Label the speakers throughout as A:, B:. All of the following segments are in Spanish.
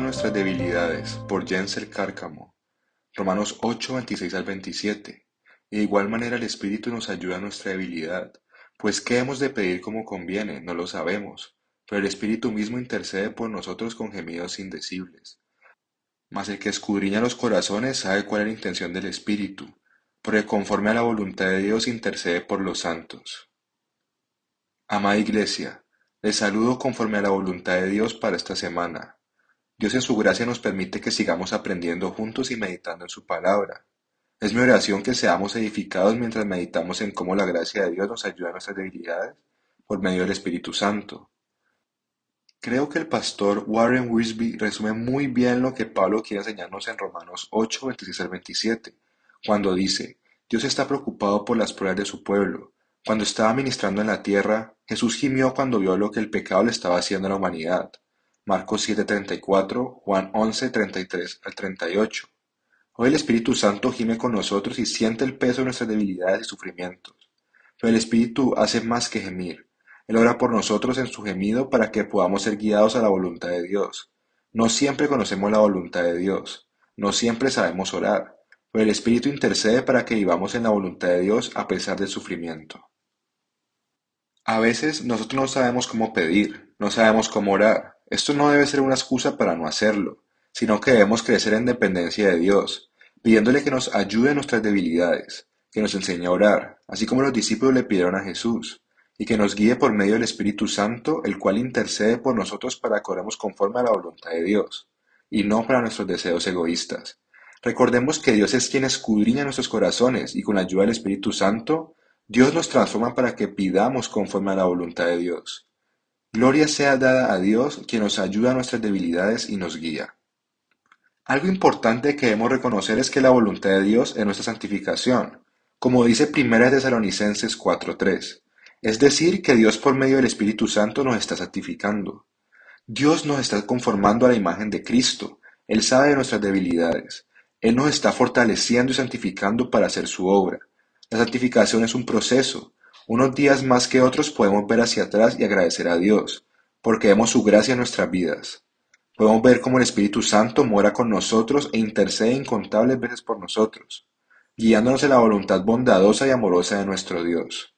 A: nuestras debilidades, por Jensel Cárcamo. Romanos 8, 26 al 27. Y de igual manera el Espíritu nos ayuda a nuestra debilidad, pues ¿qué hemos de pedir como conviene? No lo sabemos, pero el Espíritu mismo intercede por nosotros con gemidos indecibles. Mas el que escudriña los corazones sabe cuál es la intención del Espíritu, porque conforme a la voluntad de Dios intercede por los santos. Amada Iglesia, les saludo conforme a la voluntad de Dios para esta semana. Dios en su gracia nos permite que sigamos aprendiendo juntos y meditando en su palabra. Es mi oración que seamos edificados mientras meditamos en cómo la gracia de Dios nos ayuda en nuestras debilidades por medio del Espíritu Santo. Creo que el pastor Warren Wisby resume muy bien lo que Pablo quiere enseñarnos en Romanos 8, 26 al 27, cuando dice, Dios está preocupado por las pruebas de su pueblo. Cuando estaba ministrando en la tierra, Jesús gimió cuando vio lo que el pecado le estaba haciendo a la humanidad. Marcos 7:34, Juan 11:33 al 38. Hoy el Espíritu Santo gime con nosotros y siente el peso de nuestras debilidades y sufrimientos. Pero el Espíritu hace más que gemir. Él ora por nosotros en su gemido para que podamos ser guiados a la voluntad de Dios. No siempre conocemos la voluntad de Dios. No siempre sabemos orar. Pero el Espíritu intercede para que vivamos en la voluntad de Dios a pesar del sufrimiento. A veces nosotros no sabemos cómo pedir, no sabemos cómo orar. Esto no debe ser una excusa para no hacerlo, sino que debemos crecer en dependencia de Dios, pidiéndole que nos ayude en nuestras debilidades, que nos enseñe a orar, así como los discípulos le pidieron a Jesús, y que nos guíe por medio del Espíritu Santo, el cual intercede por nosotros para que oremos conforme a la voluntad de Dios, y no para nuestros deseos egoístas. Recordemos que Dios es quien escudriña nuestros corazones y con la ayuda del Espíritu Santo Dios nos transforma para que pidamos conforme a la voluntad de Dios. Gloria sea dada a Dios, quien nos ayuda a nuestras debilidades y nos guía. Algo importante que debemos reconocer es que la voluntad de Dios es nuestra santificación, como dice 1 Tesalonicenses 4.3, es decir, que Dios por medio del Espíritu Santo nos está santificando. Dios nos está conformando a la imagen de Cristo, Él sabe de nuestras debilidades, Él nos está fortaleciendo y santificando para hacer su obra. La santificación es un proceso. Unos días más que otros podemos ver hacia atrás y agradecer a Dios, porque vemos su gracia en nuestras vidas. Podemos ver cómo el Espíritu Santo mora con nosotros e intercede incontables veces por nosotros, guiándonos en la voluntad bondadosa y amorosa de nuestro Dios.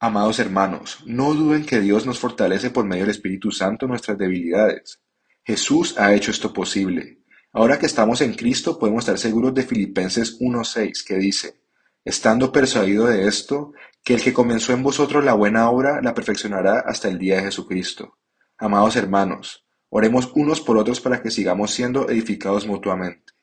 A: Amados hermanos, no duden que Dios nos fortalece por medio del Espíritu Santo nuestras debilidades. Jesús ha hecho esto posible. Ahora que estamos en Cristo podemos estar seguros de Filipenses 1.6 que dice, estando persuadido de esto, que el que comenzó en vosotros la buena obra la perfeccionará hasta el día de Jesucristo. Amados hermanos, oremos unos por otros para que sigamos siendo edificados mutuamente.